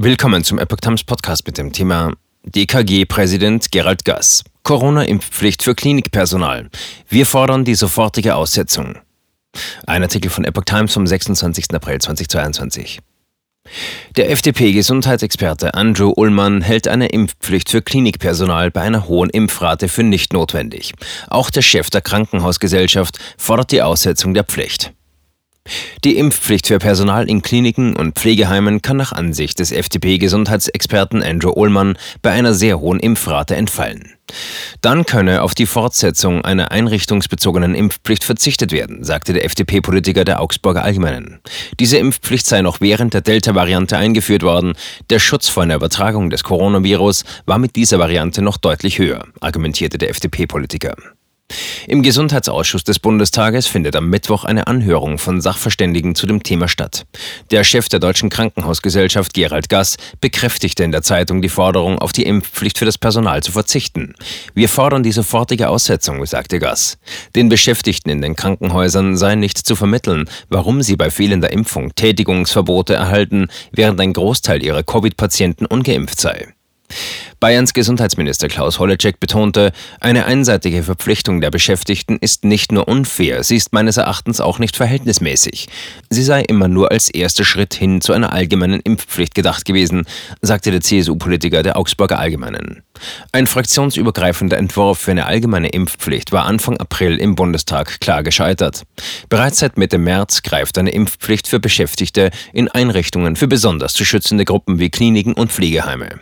Willkommen zum Epoch Times Podcast mit dem Thema DKG-Präsident Gerald Gass. Corona-Impfpflicht für Klinikpersonal. Wir fordern die sofortige Aussetzung. Ein Artikel von Epoch Times vom 26. April 2022. Der FDP-Gesundheitsexperte Andrew Ullmann hält eine Impfpflicht für Klinikpersonal bei einer hohen Impfrate für nicht notwendig. Auch der Chef der Krankenhausgesellschaft fordert die Aussetzung der Pflicht. Die Impfpflicht für Personal in Kliniken und Pflegeheimen kann nach Ansicht des FDP-Gesundheitsexperten Andrew Ullmann bei einer sehr hohen Impfrate entfallen. Dann könne auf die Fortsetzung einer einrichtungsbezogenen Impfpflicht verzichtet werden, sagte der FDP-Politiker der Augsburger Allgemeinen. Diese Impfpflicht sei noch während der Delta-Variante eingeführt worden. Der Schutz vor einer Übertragung des Coronavirus war mit dieser Variante noch deutlich höher, argumentierte der FDP-Politiker. Im Gesundheitsausschuss des Bundestages findet am Mittwoch eine Anhörung von Sachverständigen zu dem Thema statt. Der Chef der Deutschen Krankenhausgesellschaft Gerald Gass bekräftigte in der Zeitung die Forderung, auf die Impfpflicht für das Personal zu verzichten. Wir fordern die sofortige Aussetzung, sagte Gass. Den Beschäftigten in den Krankenhäusern sei nicht zu vermitteln, warum sie bei fehlender Impfung Tätigungsverbote erhalten, während ein Großteil ihrer Covid-Patienten ungeimpft sei. Bayerns Gesundheitsminister Klaus Holleczek betonte, eine einseitige Verpflichtung der Beschäftigten ist nicht nur unfair, sie ist meines Erachtens auch nicht verhältnismäßig. Sie sei immer nur als erster Schritt hin zu einer allgemeinen Impfpflicht gedacht gewesen, sagte der CSU-Politiker der Augsburger Allgemeinen. Ein fraktionsübergreifender Entwurf für eine allgemeine Impfpflicht war Anfang April im Bundestag klar gescheitert. Bereits seit Mitte März greift eine Impfpflicht für Beschäftigte in Einrichtungen für besonders zu schützende Gruppen wie Kliniken und Pflegeheime.